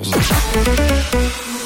11.